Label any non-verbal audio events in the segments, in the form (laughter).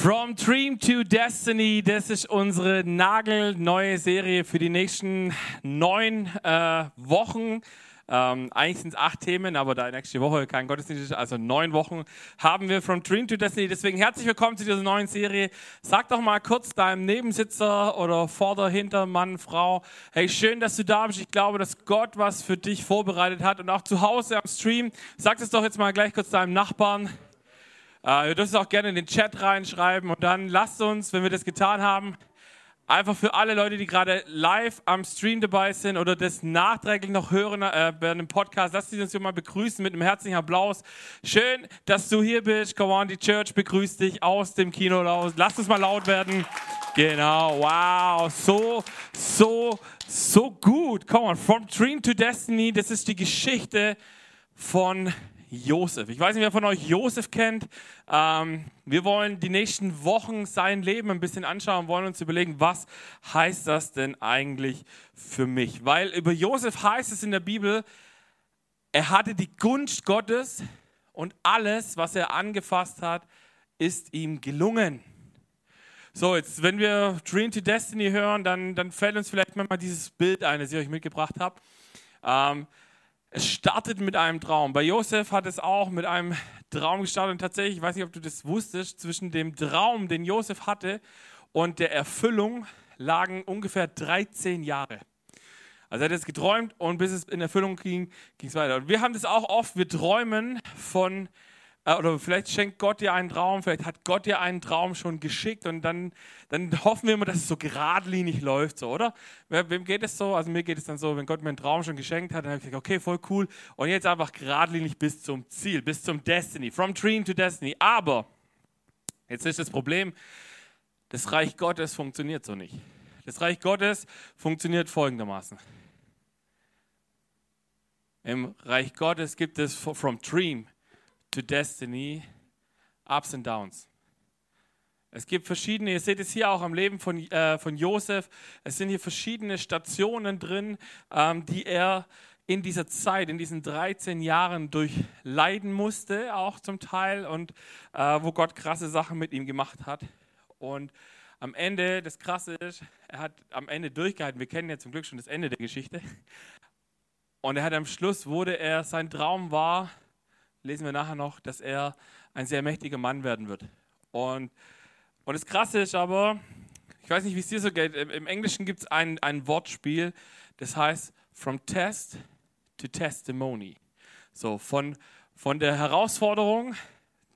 From Dream to Destiny, das ist unsere nagelneue Serie für die nächsten neun äh, Wochen. Ähm, eigentlich sind es acht Themen, aber da nächste Woche kein Gottesdienst ist, also neun Wochen, haben wir From Dream to Destiny. Deswegen herzlich willkommen zu dieser neuen Serie. Sag doch mal kurz deinem Nebensitzer oder Vorder-, Hinter-, Mann, Frau, hey, schön, dass du da bist. Ich glaube, dass Gott was für dich vorbereitet hat und auch zu Hause am Stream. Sag es doch jetzt mal gleich kurz deinem Nachbarn. Äh, ihr dürft es auch gerne in den Chat reinschreiben und dann lasst uns, wenn wir das getan haben, einfach für alle Leute, die gerade live am Stream dabei sind oder das nachträglich noch hören äh, bei einem Podcast, lasst uns hier mal begrüßen mit einem herzlichen Applaus. Schön, dass du hier bist. Come on, die Church begrüßt dich aus dem Kino raus. Lasst uns mal laut werden. Genau, wow, so, so, so gut. Come on, from dream to destiny, das ist die Geschichte von Josef. Ich weiß nicht, wer von euch Josef kennt. Ähm, wir wollen die nächsten Wochen sein Leben ein bisschen anschauen, wollen uns überlegen, was heißt das denn eigentlich für mich? Weil über Josef heißt es in der Bibel, er hatte die Gunst Gottes und alles, was er angefasst hat, ist ihm gelungen. So, jetzt, wenn wir Dream to Destiny hören, dann, dann fällt uns vielleicht mal dieses Bild ein, das ich euch mitgebracht habe. Ähm, es startet mit einem Traum. Bei Josef hat es auch mit einem Traum gestartet. Und tatsächlich, ich weiß nicht, ob du das wusstest, zwischen dem Traum, den Josef hatte, und der Erfüllung lagen ungefähr 13 Jahre. Also er hat es geträumt und bis es in Erfüllung ging, ging es weiter. Und wir haben das auch oft, wir träumen von oder vielleicht schenkt Gott dir einen Traum, vielleicht hat Gott dir einen Traum schon geschickt und dann, dann hoffen wir immer, dass es so geradlinig läuft, so, oder? Wem geht es so? Also mir geht es dann so, wenn Gott mir einen Traum schon geschenkt hat, dann habe ich gesagt, okay, voll cool. Und jetzt einfach geradlinig bis zum Ziel, bis zum Destiny, from Dream to Destiny. Aber, jetzt ist das Problem, das Reich Gottes funktioniert so nicht. Das Reich Gottes funktioniert folgendermaßen. Im Reich Gottes gibt es from Dream to Destiny, Ups and Downs. Es gibt verschiedene, ihr seht es hier auch am Leben von, äh, von Josef, es sind hier verschiedene Stationen drin, ähm, die er in dieser Zeit, in diesen 13 Jahren durchleiden musste, auch zum Teil, und äh, wo Gott krasse Sachen mit ihm gemacht hat. Und am Ende, das Krasse ist, er hat am Ende durchgehalten. Wir kennen ja zum Glück schon das Ende der Geschichte. Und er hat am Schluss, wurde er, sein Traum war, lesen wir nachher noch, dass er ein sehr mächtiger Mann werden wird. Und, und das Krasse ist aber, ich weiß nicht, wie es dir so geht, im Englischen gibt es ein, ein Wortspiel, das heißt from test to testimony. So, von, von der Herausforderung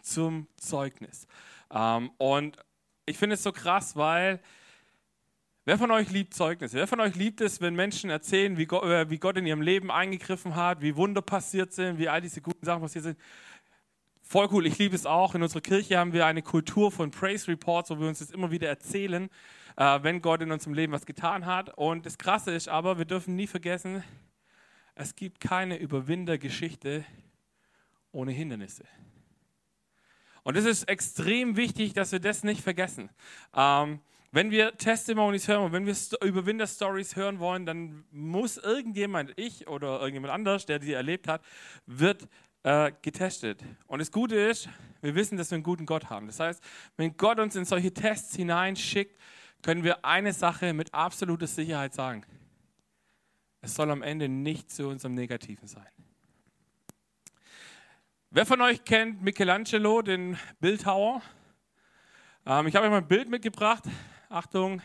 zum Zeugnis. Ähm, und ich finde es so krass, weil Wer von euch liebt Zeugnisse? Wer von euch liebt es, wenn Menschen erzählen, wie Gott, äh, wie Gott, in ihrem Leben eingegriffen hat, wie Wunder passiert sind, wie all diese guten Sachen passiert sind? Voll cool, ich liebe es auch. In unserer Kirche haben wir eine Kultur von Praise Reports, wo wir uns das immer wieder erzählen, äh, wenn Gott in unserem Leben was getan hat. Und das Krasse ist aber, wir dürfen nie vergessen, es gibt keine Überwindergeschichte ohne Hindernisse. Und es ist extrem wichtig, dass wir das nicht vergessen. Ähm, wenn wir Testimonies hören und wenn wir Überwinder-Stories hören wollen, dann muss irgendjemand, ich oder irgendjemand anders, der die erlebt hat, wird äh, getestet. Und das Gute ist, wir wissen, dass wir einen guten Gott haben. Das heißt, wenn Gott uns in solche Tests hineinschickt, können wir eine Sache mit absoluter Sicherheit sagen. Es soll am Ende nicht zu unserem Negativen sein. Wer von euch kennt Michelangelo, den Bildhauer? Ähm, ich habe euch mal ein Bild mitgebracht. Achtung,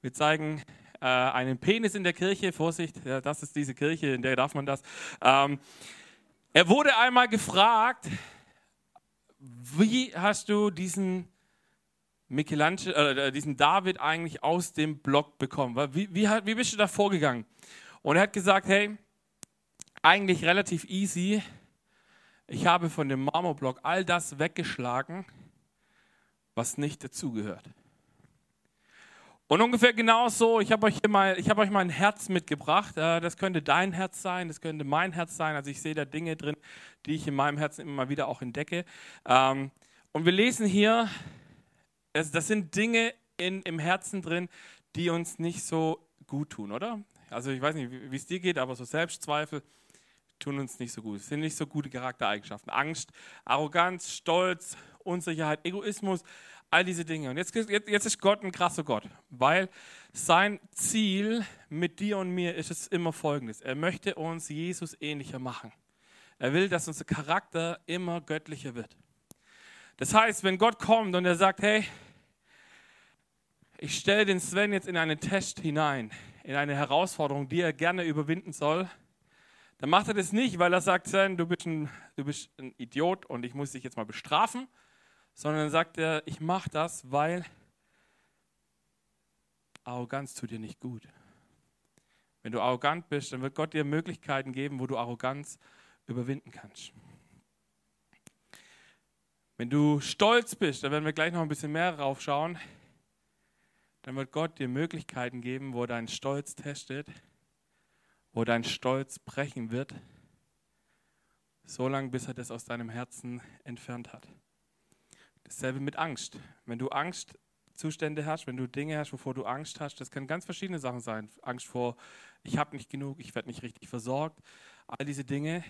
wir zeigen äh, einen Penis in der Kirche. Vorsicht, ja, das ist diese Kirche, in der darf man das. Ähm, er wurde einmal gefragt, wie hast du diesen Michelangelo, äh, diesen David eigentlich aus dem Block bekommen? Wie, wie, wie bist du da vorgegangen? Und er hat gesagt, hey, eigentlich relativ easy. Ich habe von dem Marmorblock all das weggeschlagen, was nicht dazugehört. Und ungefähr genauso, ich habe euch hier habe euch mal ein Herz mitgebracht. Äh, das könnte dein Herz sein, das könnte mein Herz sein. Also ich sehe da Dinge drin, die ich in meinem Herzen immer wieder auch entdecke. Ähm, und wir lesen hier, das sind Dinge in, im Herzen drin, die uns nicht so gut tun, oder? Also ich weiß nicht, wie es dir geht, aber so Selbstzweifel tun uns nicht so gut. Es sind nicht so gute Charaktereigenschaften. Angst, Arroganz, Stolz, Unsicherheit, Egoismus, all diese Dinge. Und jetzt, jetzt, jetzt ist Gott ein krasser Gott, weil sein Ziel mit dir und mir ist es immer folgendes. Er möchte uns Jesus ähnlicher machen. Er will, dass unser Charakter immer göttlicher wird. Das heißt, wenn Gott kommt und er sagt, hey, ich stelle den Sven jetzt in einen Test hinein, in eine Herausforderung, die er gerne überwinden soll, dann macht er das nicht, weil er sagt, Sven, du bist ein, du bist ein Idiot und ich muss dich jetzt mal bestrafen, sondern dann sagt er, ich mache das, weil Arroganz tut dir nicht gut. Wenn du arrogant bist, dann wird Gott dir Möglichkeiten geben, wo du Arroganz überwinden kannst. Wenn du stolz bist, da werden wir gleich noch ein bisschen mehr drauf schauen, dann wird Gott dir Möglichkeiten geben, wo dein Stolz testet, wo dein Stolz brechen wird, so lange bis er das aus deinem Herzen entfernt hat. Dasselbe mit Angst. Wenn du Angstzustände hast, wenn du Dinge hast, wovor du Angst hast, das können ganz verschiedene Sachen sein. Angst vor, ich habe nicht genug, ich werde nicht richtig versorgt, all diese Dinge,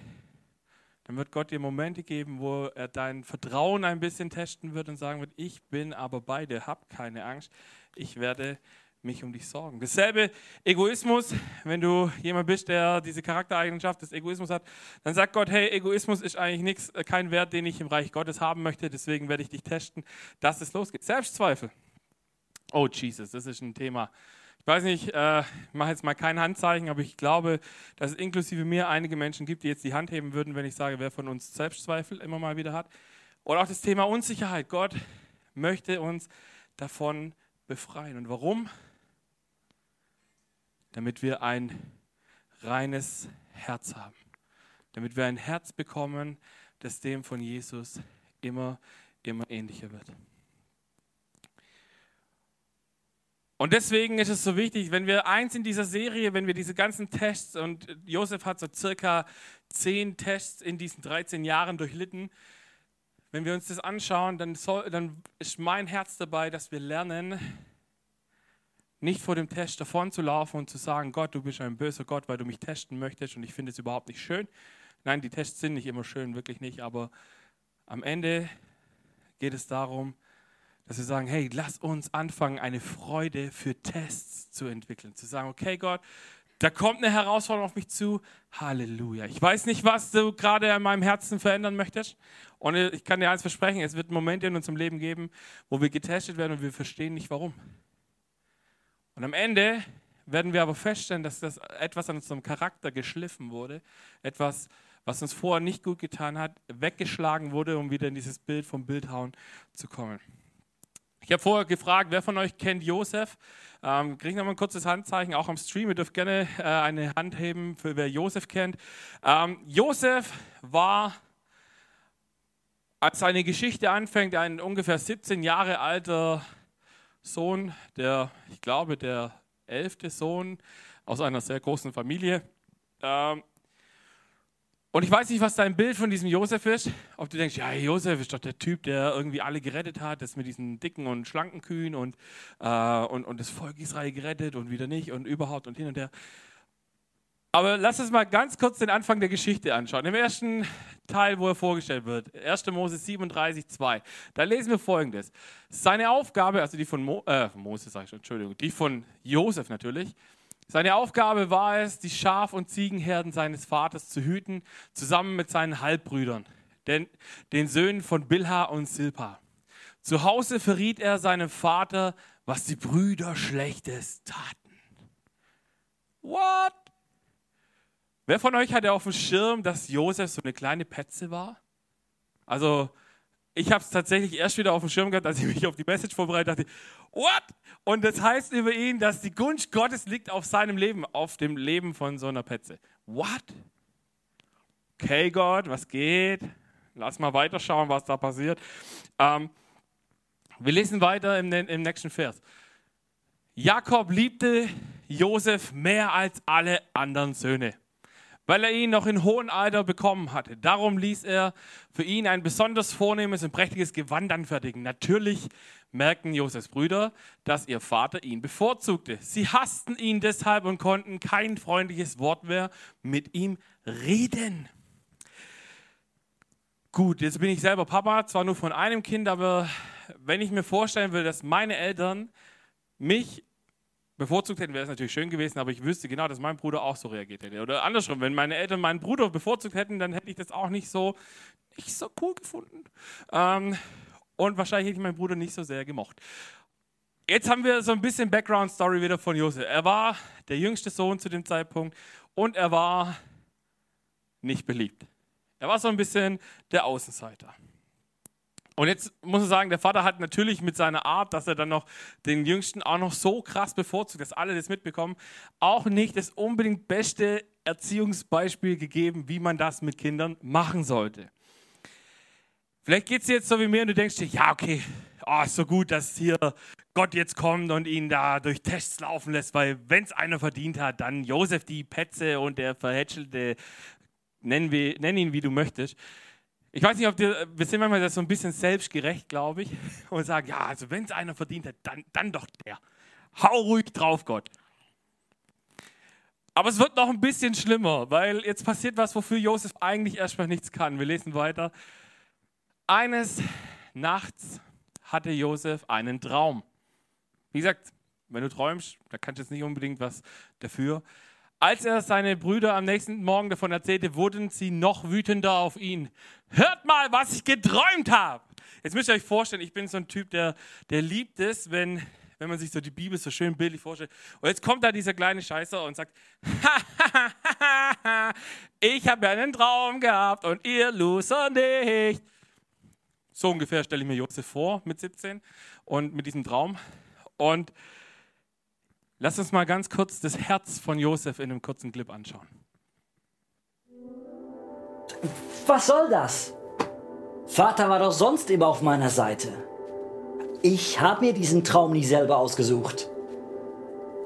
dann wird Gott dir Momente geben, wo er dein Vertrauen ein bisschen testen wird und sagen wird, ich bin aber bei dir, hab keine Angst, ich werde mich um dich sorgen. Dasselbe Egoismus, wenn du jemand bist, der diese Charaktereigenschaft des Egoismus hat, dann sagt Gott, hey, Egoismus ist eigentlich nichts, äh, kein Wert, den ich im Reich Gottes haben möchte, deswegen werde ich dich testen, dass es losgeht. Selbstzweifel. Oh Jesus, das ist ein Thema. Ich weiß nicht, äh, ich mache jetzt mal kein Handzeichen, aber ich glaube, dass es inklusive mir einige Menschen gibt, die jetzt die Hand heben würden, wenn ich sage, wer von uns Selbstzweifel immer mal wieder hat. Oder auch das Thema Unsicherheit. Gott möchte uns davon befreien. Und warum? Damit wir ein reines Herz haben. Damit wir ein Herz bekommen, das dem von Jesus immer, immer ähnlicher wird. Und deswegen ist es so wichtig, wenn wir eins in dieser Serie, wenn wir diese ganzen Tests, und Josef hat so circa zehn Tests in diesen 13 Jahren durchlitten, wenn wir uns das anschauen, dann, soll, dann ist mein Herz dabei, dass wir lernen, nicht vor dem Test davon zu laufen und zu sagen, Gott, du bist ein böser Gott, weil du mich testen möchtest und ich finde es überhaupt nicht schön. Nein, die Tests sind nicht immer schön, wirklich nicht, aber am Ende geht es darum, dass wir sagen, hey, lass uns anfangen, eine Freude für Tests zu entwickeln. Zu sagen, okay, Gott, da kommt eine Herausforderung auf mich zu. Halleluja. Ich weiß nicht, was du gerade in meinem Herzen verändern möchtest. Und ich kann dir eins versprechen, es wird Momente in unserem Leben geben, wo wir getestet werden und wir verstehen nicht warum. Und am Ende werden wir aber feststellen, dass das etwas an unserem Charakter geschliffen wurde, etwas, was uns vorher nicht gut getan hat, weggeschlagen wurde, um wieder in dieses Bild vom Bildhauen zu kommen. Ich habe vorher gefragt, wer von euch kennt Josef? Ähm, Kriege ich noch mal ein kurzes Handzeichen, auch am Stream. Ihr dürft gerne äh, eine Hand heben, für wer Josef kennt. Ähm, Josef war, als seine Geschichte anfängt, ein ungefähr 17 Jahre alter Sohn, der, ich glaube, der elfte Sohn aus einer sehr großen Familie. Ähm, und ich weiß nicht, was dein Bild von diesem Josef ist. Ob du denkst, ja, Josef ist doch der Typ, der irgendwie alle gerettet hat, das mit diesen dicken und schlanken Kühen und, äh, und, und das Volk Israel gerettet und wieder nicht und überhaupt und hin und her. Aber lass uns mal ganz kurz den Anfang der Geschichte anschauen. Im ersten Teil, wo er vorgestellt wird, 1. Mose 37, 2, da lesen wir folgendes. Seine Aufgabe, also die von Mo, äh, Mose, sag ich schon, Entschuldigung, die von Josef natürlich, seine Aufgabe war es, die Schaf- und Ziegenherden seines Vaters zu hüten, zusammen mit seinen Halbbrüdern, den, den Söhnen von Bilha und Silpa. Zu Hause verriet er seinem Vater, was die Brüder Schlechtes taten. What? Wer von euch hatte auf dem Schirm, dass Josef so eine kleine Petze war? Also, ich habe es tatsächlich erst wieder auf dem Schirm gehabt, als ich mich auf die Message vorbereitet dachte, what? Und das heißt über ihn, dass die Gunst Gottes liegt auf seinem Leben, auf dem Leben von so einer Petze. What? Okay, Gott, was geht? Lass mal weiterschauen, was da passiert. Ähm, wir lesen weiter im, im nächsten Vers. Jakob liebte Josef mehr als alle anderen Söhne weil er ihn noch in hohem Alter bekommen hatte. Darum ließ er für ihn ein besonders vornehmes und prächtiges Gewand anfertigen. Natürlich merkten Josefs Brüder, dass ihr Vater ihn bevorzugte. Sie hassten ihn deshalb und konnten kein freundliches Wort mehr mit ihm reden. Gut, jetzt bin ich selber Papa, zwar nur von einem Kind, aber wenn ich mir vorstellen will, dass meine Eltern mich bevorzugt hätten, wäre es natürlich schön gewesen, aber ich wüsste genau, dass mein Bruder auch so reagiert hätte. Oder andersrum, wenn meine Eltern meinen Bruder bevorzugt hätten, dann hätte ich das auch nicht so, nicht so cool gefunden. Ähm, und wahrscheinlich hätte ich meinen Bruder nicht so sehr gemocht. Jetzt haben wir so ein bisschen Background-Story wieder von Josef. Er war der jüngste Sohn zu dem Zeitpunkt und er war nicht beliebt. Er war so ein bisschen der Außenseiter. Und jetzt muss ich sagen, der Vater hat natürlich mit seiner Art, dass er dann noch den Jüngsten auch noch so krass bevorzugt, dass alle das mitbekommen, auch nicht das unbedingt beste Erziehungsbeispiel gegeben, wie man das mit Kindern machen sollte. Vielleicht geht es jetzt so wie mir und du denkst dir, ja, okay, oh, ist so gut, dass hier Gott jetzt kommt und ihn da durch Tests laufen lässt, weil wenn es einer verdient hat, dann Josef die Petze und der verhätschelte, nenn, nenn ihn wie du möchtest. Ich weiß nicht, ob wir, wir sind manchmal so ein bisschen selbstgerecht, glaube ich, (laughs) und sagen, ja, also wenn es einer verdient hat, dann, dann doch der. Hau ruhig drauf, Gott. Aber es wird noch ein bisschen schlimmer, weil jetzt passiert was, wofür Josef eigentlich erstmal nichts kann. Wir lesen weiter. Eines Nachts hatte Josef einen Traum. Wie gesagt, wenn du träumst, da kannst du jetzt nicht unbedingt was dafür. Als er seine Brüder am nächsten Morgen davon erzählte, wurden sie noch wütender auf ihn. Hört mal, was ich geträumt habe. Jetzt müsst ihr euch vorstellen, ich bin so ein Typ, der, der liebt es, wenn, wenn man sich so die Bibel so schön bildlich vorstellt. Und jetzt kommt da dieser kleine Scheißer und sagt, ich habe einen Traum gehabt und ihr Loser nicht. So ungefähr stelle ich mir Josef vor mit 17 und mit diesem Traum. Und Lass uns mal ganz kurz das Herz von Josef in einem kurzen Clip anschauen. Was soll das? Vater war doch sonst immer auf meiner Seite. Ich habe mir diesen Traum nie selber ausgesucht.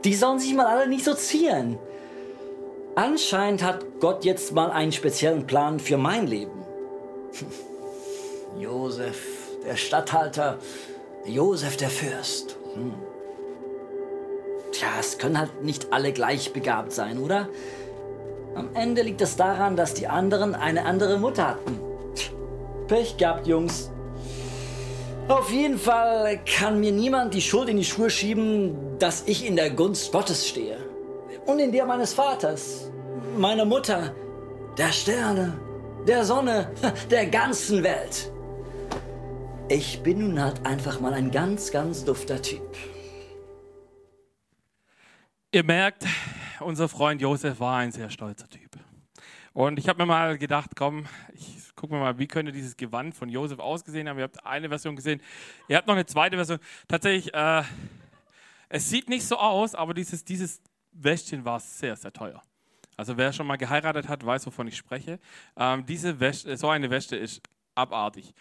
Die sollen sich mal alle nicht so zieren. Anscheinend hat Gott jetzt mal einen speziellen Plan für mein Leben. (laughs) Josef, der Statthalter, Josef, der Fürst. Hm. Tja, es können halt nicht alle gleich begabt sein, oder? Am Ende liegt es daran, dass die anderen eine andere Mutter hatten. Pech gehabt, Jungs. Auf jeden Fall kann mir niemand die Schuld in die Schuhe schieben, dass ich in der Gunst Gottes stehe. Und in der meines Vaters, meiner Mutter, der Sterne, der Sonne, (laughs) der ganzen Welt. Ich bin nun halt einfach mal ein ganz, ganz dufter Typ. Ihr merkt, unser Freund Josef war ein sehr stolzer Typ. Und ich habe mir mal gedacht, komm, ich gucke mir mal, wie könnte dieses Gewand von Josef ausgesehen haben. Ihr habt eine Version gesehen. Ihr habt noch eine zweite Version. Tatsächlich, äh, es sieht nicht so aus, aber dieses, dieses Wäschchen war sehr, sehr teuer. Also wer schon mal geheiratet hat, weiß, wovon ich spreche. Ähm, diese Wäsche, so eine Wäsche ist abartig.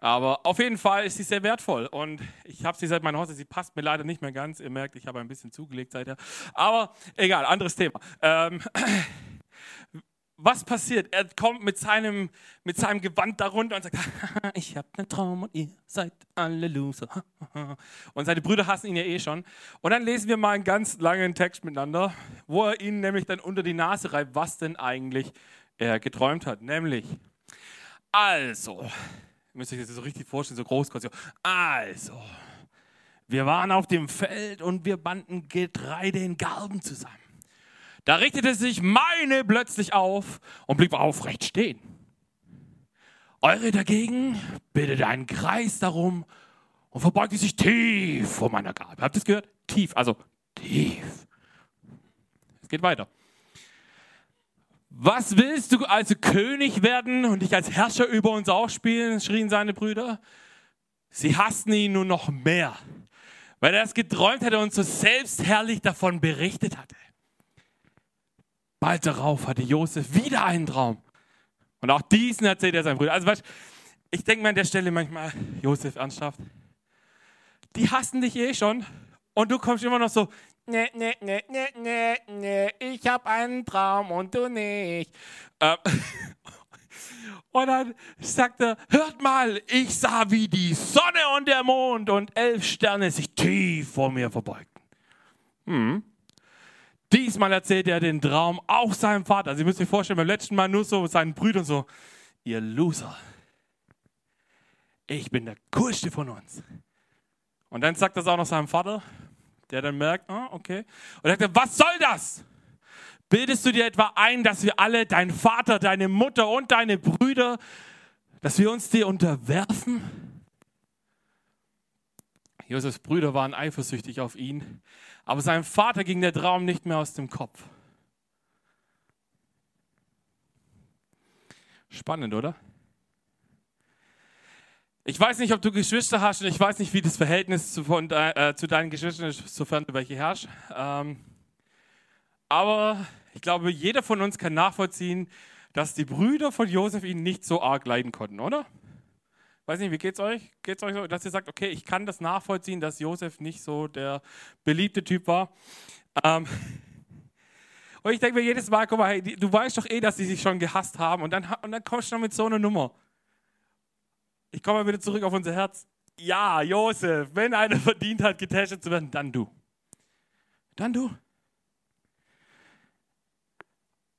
Aber auf jeden Fall ist sie sehr wertvoll und ich habe sie seit meiner Hochzeit. Sie passt mir leider nicht mehr ganz. Ihr merkt, ich habe ein bisschen zugelegt seither. Aber egal, anderes Thema. Ähm, (clears throat) was passiert? Er kommt mit seinem, mit seinem Gewand darunter und sagt, (laughs) ich habe einen Traum und ihr seid alle Loser. (laughs) Und seine Brüder hassen ihn ja eh schon. Und dann lesen wir mal einen ganz langen Text miteinander, wo er ihnen nämlich dann unter die Nase reibt, was denn eigentlich er geträumt hat. Nämlich, also, Ihr müsst euch das so richtig vorstellen, so groß. Also, wir waren auf dem Feld und wir banden Getreide in Garben zusammen. Da richtete sich meine plötzlich auf und blieb aufrecht stehen. Eure dagegen bildete einen Kreis darum und verbeugte sich tief vor meiner Gabe. Habt ihr es gehört? Tief, also tief. Es geht weiter. Was willst du also König werden und dich als Herrscher über uns ausspielen? schrien seine Brüder. Sie hassten ihn nur noch mehr, weil er es geträumt hatte und so selbstherrlich davon berichtet hatte. Bald darauf hatte Josef wieder einen Traum. Und auch diesen erzählt er seinen Brüdern. Also, weißt, ich denke mir an der Stelle manchmal, Josef, ernsthaft, die hassen dich eh schon. Und du kommst immer noch so, nee, nee, nee, nee, nee, nee, ich habe einen Traum und du nicht. Ähm, (laughs) und dann sagt er, hört mal, ich sah, wie die Sonne und der Mond und elf Sterne sich tief vor mir verbeugten. Hm. Diesmal erzählt er den Traum auch seinem Vater. Sie müssen sich vorstellen, beim letzten Mal nur so seinen Brüdern so, ihr Loser, ich bin der coolste von uns. Und dann sagt das auch noch seinem Vater, der dann merkt, oh, okay. Und sagt, was soll das? Bildest du dir etwa ein, dass wir alle, dein Vater, deine Mutter und deine Brüder, dass wir uns dir unterwerfen? Josefs Brüder waren eifersüchtig auf ihn, aber seinem Vater ging der Traum nicht mehr aus dem Kopf. Spannend, oder? Ich weiß nicht, ob du Geschwister hast und ich weiß nicht, wie das Verhältnis zu, von, äh, zu deinen Geschwistern ist, sofern du welche herrschst. Ähm, aber ich glaube, jeder von uns kann nachvollziehen, dass die Brüder von Josef ihn nicht so arg leiden konnten, oder? Weiß nicht, wie geht's euch? Geht's euch so, dass ihr sagt, okay, ich kann das nachvollziehen, dass Josef nicht so der beliebte Typ war. Ähm, (laughs) und ich denke mir jedes Mal, guck mal, hey, du weißt doch eh, dass sie sich schon gehasst haben und dann, und dann kommst du noch mit so einer Nummer. Ich komme mal wieder zurück auf unser Herz. Ja, Josef, wenn einer verdient hat, getestet zu werden, dann du. Dann du.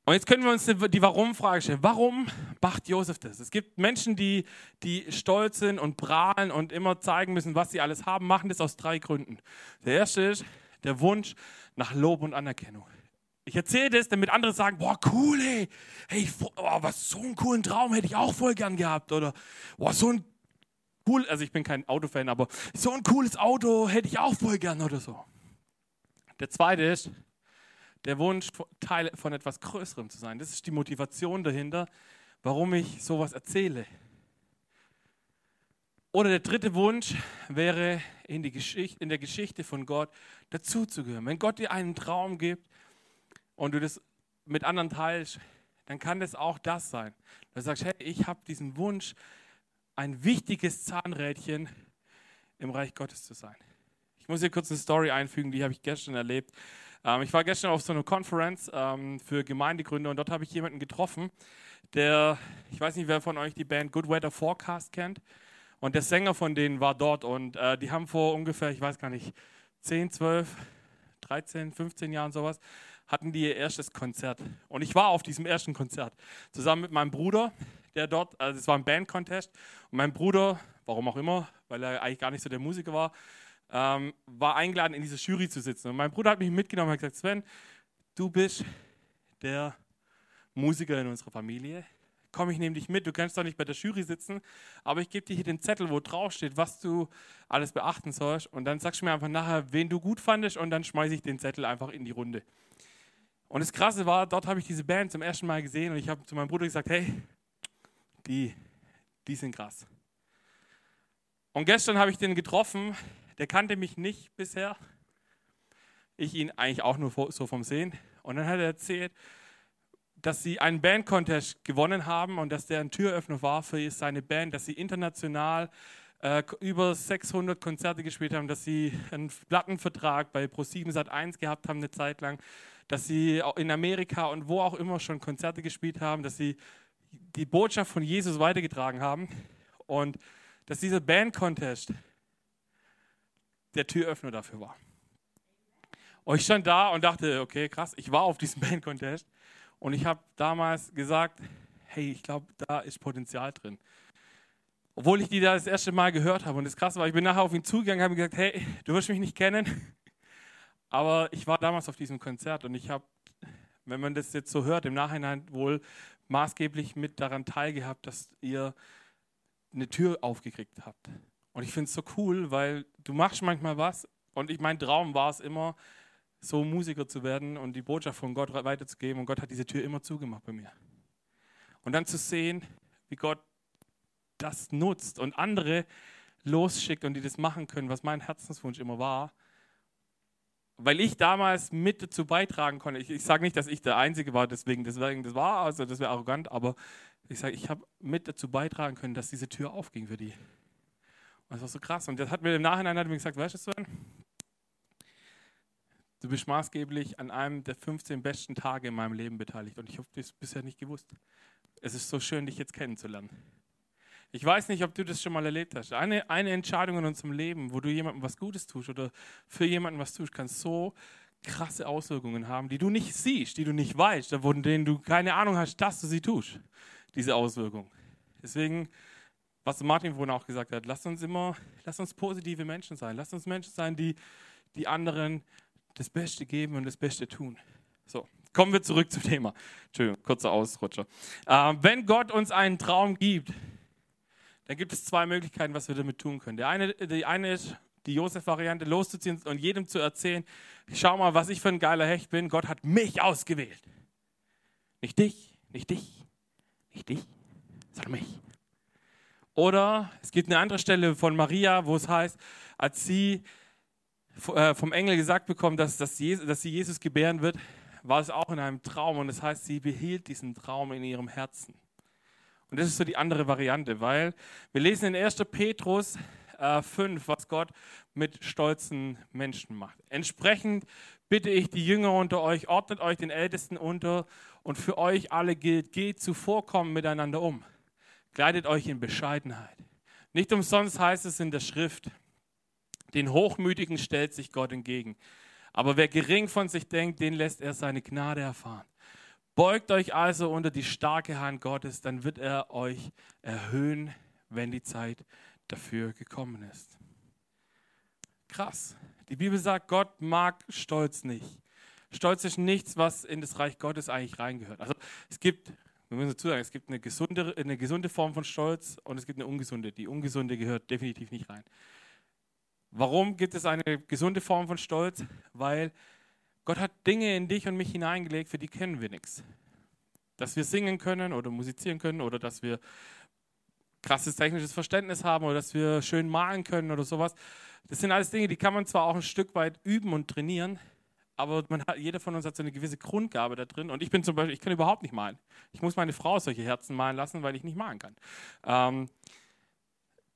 Und jetzt können wir uns die Warum-Frage stellen. Warum macht Josef das? Es gibt Menschen, die, die stolz sind und prahlen und immer zeigen müssen, was sie alles haben, machen das aus drei Gründen. Der erste ist der Wunsch nach Lob und Anerkennung. Ich erzähle das, damit andere sagen, boah, cool, ey. Hey, oh, was, so einen coolen Traum hätte ich auch voll gern gehabt. Oder, boah, so ein cool, also ich bin kein Autofan, aber so ein cooles Auto hätte ich auch voll gern oder so. Der zweite ist, der Wunsch, Teil von etwas Größerem zu sein. Das ist die Motivation dahinter, warum ich sowas erzähle. Oder der dritte Wunsch wäre, in, die Geschichte, in der Geschichte von Gott dazuzugehören. Wenn Gott dir einen Traum gibt und du das mit anderen teilst, dann kann das auch das sein. Du sagst, hey, ich habe diesen Wunsch, ein wichtiges Zahnrädchen im Reich Gottes zu sein. Ich muss hier kurz eine Story einfügen, die habe ich gestern erlebt. Ähm, ich war gestern auf so einer Konferenz ähm, für Gemeindegründer und dort habe ich jemanden getroffen, der, ich weiß nicht, wer von euch die Band Good Weather Forecast kennt. Und der Sänger von denen war dort und äh, die haben vor ungefähr, ich weiß gar nicht, 10, 12, 13, 15 Jahren sowas, hatten die ihr erstes Konzert. Und ich war auf diesem ersten Konzert zusammen mit meinem Bruder, der dort, also es war ein Band-Contest. Und mein Bruder, warum auch immer, weil er eigentlich gar nicht so der Musiker war, ähm, war eingeladen, in dieser Jury zu sitzen. Und mein Bruder hat mich mitgenommen und hat gesagt, Sven, du bist der Musiker in unserer Familie. Komm, ich nehme dich mit. Du kannst doch nicht bei der Jury sitzen, aber ich gebe dir hier den Zettel, wo drauf steht, was du alles beachten sollst. Und dann sagst du mir einfach nachher, wen du gut fandest, und dann schmeiße ich den Zettel einfach in die Runde. Und das Krasse war, dort habe ich diese Band zum ersten Mal gesehen und ich habe zu meinem Bruder gesagt, hey, die, die sind krass. Und gestern habe ich den getroffen der kannte mich nicht bisher. Ich ihn eigentlich auch nur so vom Sehen. Und dann hat er erzählt, dass sie einen Band-Contest gewonnen haben und dass der ein Türöffner war für seine Band, dass sie international äh, über 600 Konzerte gespielt haben, dass sie einen Plattenvertrag bei Pro7 Sat1 gehabt haben eine Zeit lang, dass sie in Amerika und wo auch immer schon Konzerte gespielt haben, dass sie die Botschaft von Jesus weitergetragen haben und dass dieser Band-Contest der Türöffner dafür war. Und ich stand da und dachte, okay, krass, ich war auf diesem (laughs) Band Contest und ich habe damals gesagt, hey, ich glaube, da ist Potenzial drin. Obwohl ich die da das erste Mal gehört habe und das krass war, ich bin nachher auf ihn zugegangen und habe gesagt, hey, du wirst mich nicht kennen, aber ich war damals auf diesem Konzert und ich habe, wenn man das jetzt so hört, im Nachhinein wohl maßgeblich mit daran teilgehabt, dass ihr eine Tür aufgekriegt habt. Und ich finde es so cool, weil du machst manchmal was und ich, mein Traum war es immer, so Musiker zu werden und die Botschaft von Gott weiterzugeben und Gott hat diese Tür immer zugemacht bei mir. Und dann zu sehen, wie Gott das nutzt und andere losschickt und die das machen können, was mein Herzenswunsch immer war, weil ich damals mit dazu beitragen konnte. Ich, ich sage nicht, dass ich der Einzige war, deswegen, deswegen das war, also das wäre arrogant, aber ich sage, ich habe mit dazu beitragen können, dass diese Tür aufging für die. Und das war so krass. Und das hat mir im Nachhinein hat mir gesagt, weißt du, Sven, du bist maßgeblich an einem der 15 besten Tage in meinem Leben beteiligt. Und ich habe das bisher nicht gewusst. Es ist so schön, dich jetzt kennenzulernen. Ich weiß nicht, ob du das schon mal erlebt hast. Eine, eine Entscheidung in unserem Leben, wo du jemandem was Gutes tust oder für jemanden was tust, kann so krasse Auswirkungen haben, die du nicht siehst, die du nicht weißt, von denen du keine Ahnung hast, dass du sie tust, diese Auswirkungen. Deswegen was Martin vorhin auch gesagt hat, lasst uns immer, lasst uns positive Menschen sein. Lasst uns Menschen sein, die die anderen das Beste geben und das Beste tun. So, kommen wir zurück zum Thema. Entschuldigung, kurzer Ausrutscher. Äh, wenn Gott uns einen Traum gibt, dann gibt es zwei Möglichkeiten, was wir damit tun können. Der eine, die eine ist, die Josef-Variante loszuziehen und jedem zu erzählen, schau mal, was ich für ein geiler Hecht bin. Gott hat mich ausgewählt. Nicht dich, nicht dich, nicht dich, sondern mich. Oder es gibt eine andere Stelle von Maria, wo es heißt, als sie äh, vom Engel gesagt bekommt, dass, dass, Jesus, dass sie Jesus gebären wird, war es auch in einem Traum. Und das heißt, sie behielt diesen Traum in ihrem Herzen. Und das ist so die andere Variante, weil wir lesen in 1. Petrus äh, 5, was Gott mit stolzen Menschen macht. Entsprechend bitte ich die Jünger unter euch, ordnet euch den Ältesten unter und für euch alle gilt, geht zuvorkommen miteinander um. Kleidet euch in Bescheidenheit. Nicht umsonst heißt es in der Schrift, den Hochmütigen stellt sich Gott entgegen. Aber wer gering von sich denkt, den lässt er seine Gnade erfahren. Beugt euch also unter die starke Hand Gottes, dann wird er euch erhöhen, wenn die Zeit dafür gekommen ist. Krass. Die Bibel sagt, Gott mag Stolz nicht. Stolz ist nichts, was in das Reich Gottes eigentlich reingehört. Also es gibt, wir müssen dazu sagen, es gibt eine gesunde, eine gesunde Form von Stolz und es gibt eine ungesunde. Die ungesunde gehört definitiv nicht rein. Warum gibt es eine gesunde Form von Stolz? Weil Gott hat Dinge in dich und mich hineingelegt, für die kennen wir nichts. Dass wir singen können oder musizieren können oder dass wir krasses technisches Verständnis haben oder dass wir schön malen können oder sowas. Das sind alles Dinge, die kann man zwar auch ein Stück weit üben und trainieren, aber hat, jeder von uns hat so eine gewisse Grundgabe da drin. Und ich bin zum Beispiel, ich kann überhaupt nicht malen. Ich muss meine Frau solche Herzen malen lassen, weil ich nicht malen kann. Ähm,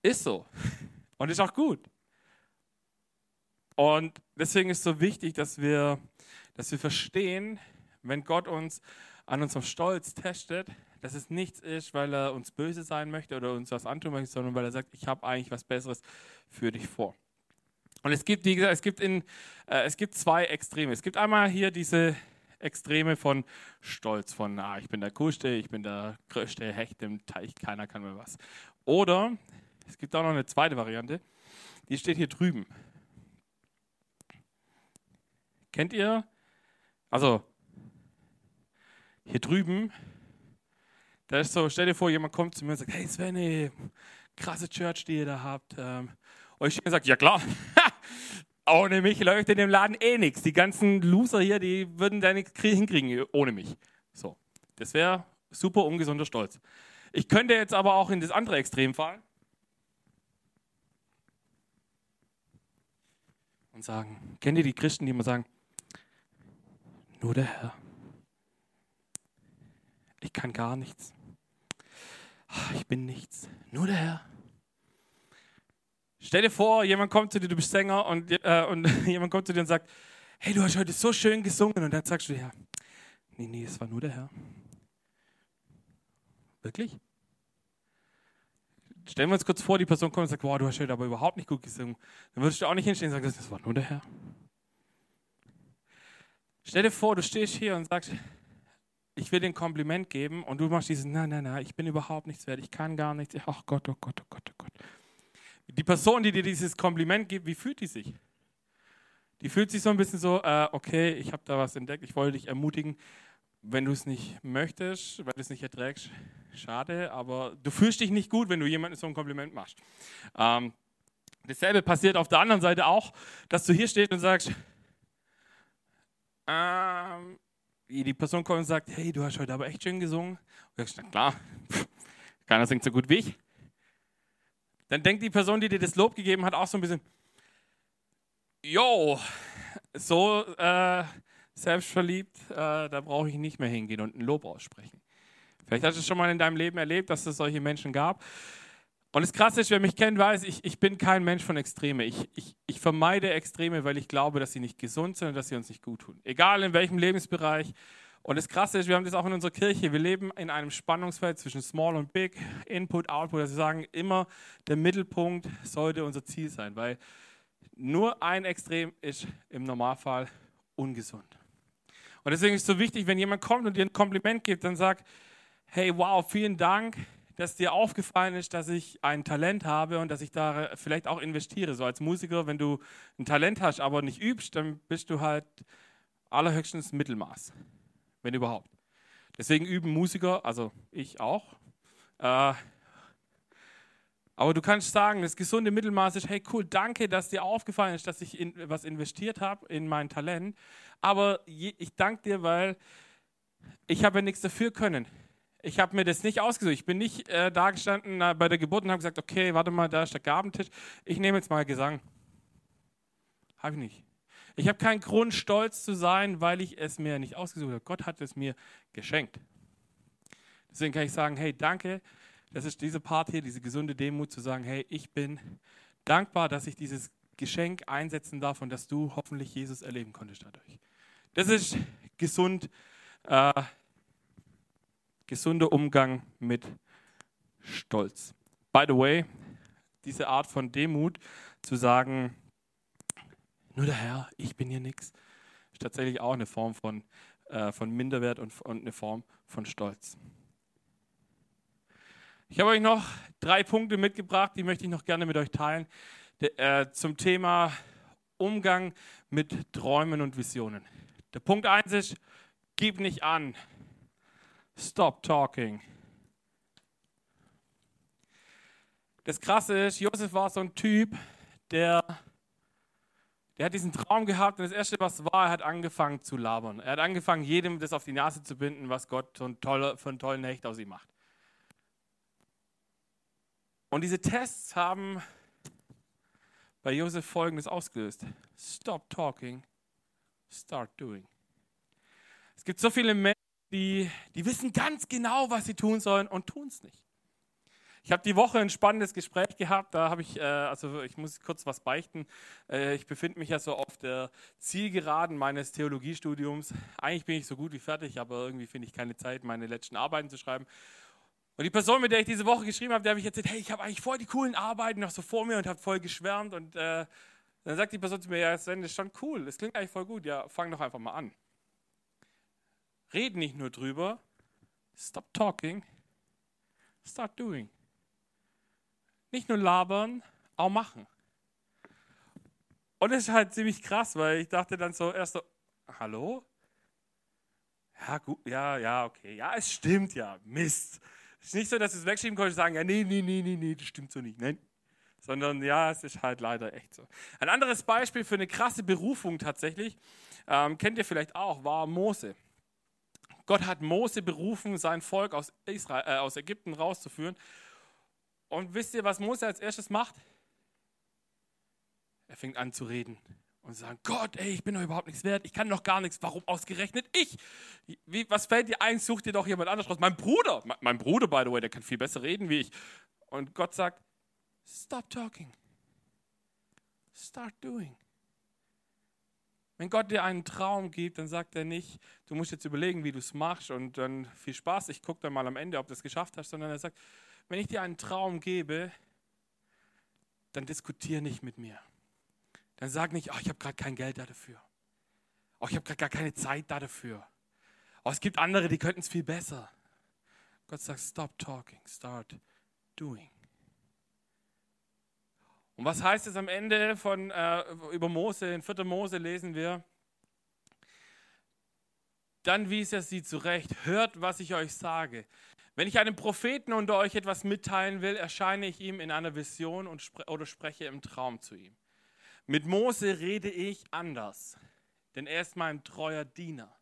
ist so. Und ist auch gut. Und deswegen ist es so wichtig, dass wir, dass wir verstehen, wenn Gott uns an unserem Stolz testet, dass es nichts ist, weil er uns böse sein möchte oder uns was antun möchte, sondern weil er sagt, ich habe eigentlich was Besseres für dich vor. Und es gibt, wie gesagt, es gibt, in, äh, es gibt zwei Extreme. Es gibt einmal hier diese Extreme von Stolz, von ah, ich bin der Coolste, ich bin der größte Hecht im Teich, keiner kann mir was. Oder es gibt auch noch eine zweite Variante, die steht hier drüben. Kennt ihr? Also, hier drüben, da ist so, stell dir vor, jemand kommt zu mir und sagt, hey Sven, krasse Church, die ihr da habt. Ähm, und ich sage, ja klar, (laughs) ohne mich läuft in dem Laden eh nichts. Die ganzen Loser hier, die würden da nichts hinkriegen ohne mich. So, das wäre super ungesunder Stolz. Ich könnte jetzt aber auch in das andere Extrem fallen und sagen, kennt ihr die Christen, die immer sagen, nur der Herr. Ich kann gar nichts. Ich bin nichts. Nur der Herr. Stell dir vor, jemand kommt zu dir, du bist Sänger, und, äh, und (laughs) jemand kommt zu dir und sagt, hey, du hast heute so schön gesungen. Und dann sagst du, ja, nee, nee, es war nur der Herr. Wirklich? Stellen wir uns kurz vor, die Person kommt und sagt, wow, du hast heute aber überhaupt nicht gut gesungen. Dann würdest du auch nicht hinstehen und sagen, das war nur der Herr. Stell dir vor, du stehst hier und sagst, ich will dir ein Kompliment geben und du machst dieses, nein, nein, nein, ich bin überhaupt nichts wert, ich kann gar nichts. Ach Gott, oh Gott, oh Gott, oh Gott. Die Person, die dir dieses Kompliment gibt, wie fühlt die sich? Die fühlt sich so ein bisschen so, äh, okay, ich habe da was entdeckt, ich wollte dich ermutigen. Wenn du es nicht möchtest, wenn du es nicht erträgst, schade, aber du fühlst dich nicht gut, wenn du jemandem so ein Kompliment machst. Ähm, dasselbe passiert auf der anderen Seite auch, dass du hier stehst und sagst, ähm, die Person kommt und sagt, hey, du hast heute aber echt schön gesungen. Und ich sage, klar, (laughs) keiner singt so gut wie ich. Dann denkt die Person, die dir das Lob gegeben hat, auch so ein bisschen, yo, so äh, selbstverliebt, äh, da brauche ich nicht mehr hingehen und ein Lob aussprechen. Vielleicht hast du es schon mal in deinem Leben erlebt, dass es solche Menschen gab. Und das Krasse ist, wer mich kennt, weiß, ich, ich bin kein Mensch von Extreme. Ich, ich, ich vermeide Extreme, weil ich glaube, dass sie nicht gesund sind und dass sie uns nicht gut tun. Egal in welchem Lebensbereich. Und das Krasse ist, wir haben das auch in unserer Kirche. Wir leben in einem Spannungsfeld zwischen Small und Big, Input, Output. Also wir sagen immer, der Mittelpunkt sollte unser Ziel sein, weil nur ein Extrem ist im Normalfall ungesund. Und deswegen ist es so wichtig, wenn jemand kommt und dir ein Kompliment gibt, dann sag, hey, wow, vielen Dank dass dir aufgefallen ist, dass ich ein Talent habe und dass ich da vielleicht auch investiere. So als Musiker, wenn du ein Talent hast, aber nicht übst, dann bist du halt allerhöchstens Mittelmaß, wenn überhaupt. Deswegen üben Musiker, also ich auch. Äh, aber du kannst sagen, das gesunde Mittelmaß ist, hey cool, danke, dass dir aufgefallen ist, dass ich in, was investiert habe in mein Talent. Aber je, ich danke dir, weil ich habe ja nichts dafür können. Ich habe mir das nicht ausgesucht. Ich bin nicht äh, da gestanden äh, bei der Geburt und habe gesagt, okay, warte mal, da ist der Gabentisch. Ich nehme jetzt mal Gesang. Habe ich nicht. Ich habe keinen Grund, stolz zu sein, weil ich es mir nicht ausgesucht habe. Gott hat es mir geschenkt. Deswegen kann ich sagen, hey, danke, das ist diese Part hier, diese gesunde Demut zu sagen, hey, ich bin dankbar, dass ich dieses Geschenk einsetzen darf und dass du hoffentlich Jesus erleben konntest dadurch. Das ist gesund, äh, gesunder Umgang mit Stolz. By the way, diese Art von Demut zu sagen, nur der Herr, ich bin hier nichts, ist tatsächlich auch eine Form von, äh, von Minderwert und, und eine Form von Stolz. Ich habe euch noch drei Punkte mitgebracht, die möchte ich noch gerne mit euch teilen, De, äh, zum Thema Umgang mit Träumen und Visionen. Der Punkt 1 ist, gib nicht an. Stop talking. Das Krasse ist, Josef war so ein Typ, der, der hat diesen Traum gehabt und das Erste, was war, er hat angefangen zu labern. Er hat angefangen, jedem das auf die Nase zu binden, was Gott für einen tollen, für einen tollen Hecht aus ihm macht. Und diese Tests haben bei Josef Folgendes ausgelöst. Stop talking, start doing. Es gibt so viele Menschen, die, die wissen ganz genau, was sie tun sollen und tun es nicht. Ich habe die Woche ein spannendes Gespräch gehabt. Da habe ich, äh, also ich muss kurz was beichten. Äh, ich befinde mich ja so auf der Zielgeraden meines Theologiestudiums. Eigentlich bin ich so gut wie fertig, aber irgendwie finde ich keine Zeit, meine letzten Arbeiten zu schreiben. Und die Person, mit der ich diese Woche geschrieben habe, der habe ich erzählt, hey, ich habe eigentlich voll die coolen Arbeiten noch so vor mir und habe voll geschwärmt. Und äh, dann sagt die Person zu mir, ja, Sven, das ist schon cool, das klingt eigentlich voll gut. Ja, fang doch einfach mal an. Red nicht nur drüber, stop talking, start doing. Nicht nur labern, auch machen. Und das ist halt ziemlich krass, weil ich dachte dann so erst so, hallo? Ja, gut, ja, ja, okay. Ja, es stimmt ja. Mist. Es ist nicht so, dass es wegschieben konntest und sagen, ja, nee, nee, nee, nee, nee, das stimmt so nicht. Nein. Sondern ja, es ist halt leider echt so. Ein anderes Beispiel für eine krasse Berufung tatsächlich, ähm, kennt ihr vielleicht auch, war Mose. Gott hat Mose berufen, sein Volk aus, Israel, äh, aus Ägypten rauszuführen. Und wisst ihr, was Mose als erstes macht? Er fängt an zu reden und sagen, Gott, ey, ich bin doch überhaupt nichts wert, ich kann doch gar nichts, warum ausgerechnet ich? Wie, was fällt dir ein, such dir doch jemand anderes raus. Mein Bruder, mein Bruder, by the way, der kann viel besser reden wie ich. Und Gott sagt, stop talking, start doing. Wenn Gott dir einen Traum gibt, dann sagt er nicht, du musst jetzt überlegen, wie du es machst und dann viel Spaß, ich gucke dann mal am Ende, ob du es geschafft hast, sondern er sagt, wenn ich dir einen Traum gebe, dann diskutiere nicht mit mir dann sag nicht, oh, ich habe gerade kein Geld dafür. Oh, ich habe gerade gar keine Zeit dafür. Oh, es gibt andere, die könnten es viel besser. Gott sagt, stop talking, start doing. Und was heißt es am Ende von, äh, über Mose? In 4. Mose lesen wir, dann wies er sie zurecht, hört, was ich euch sage. Wenn ich einem Propheten unter euch etwas mitteilen will, erscheine ich ihm in einer Vision und spre oder spreche im Traum zu ihm. Mit Mose rede ich anders, denn er ist mein treuer Diener.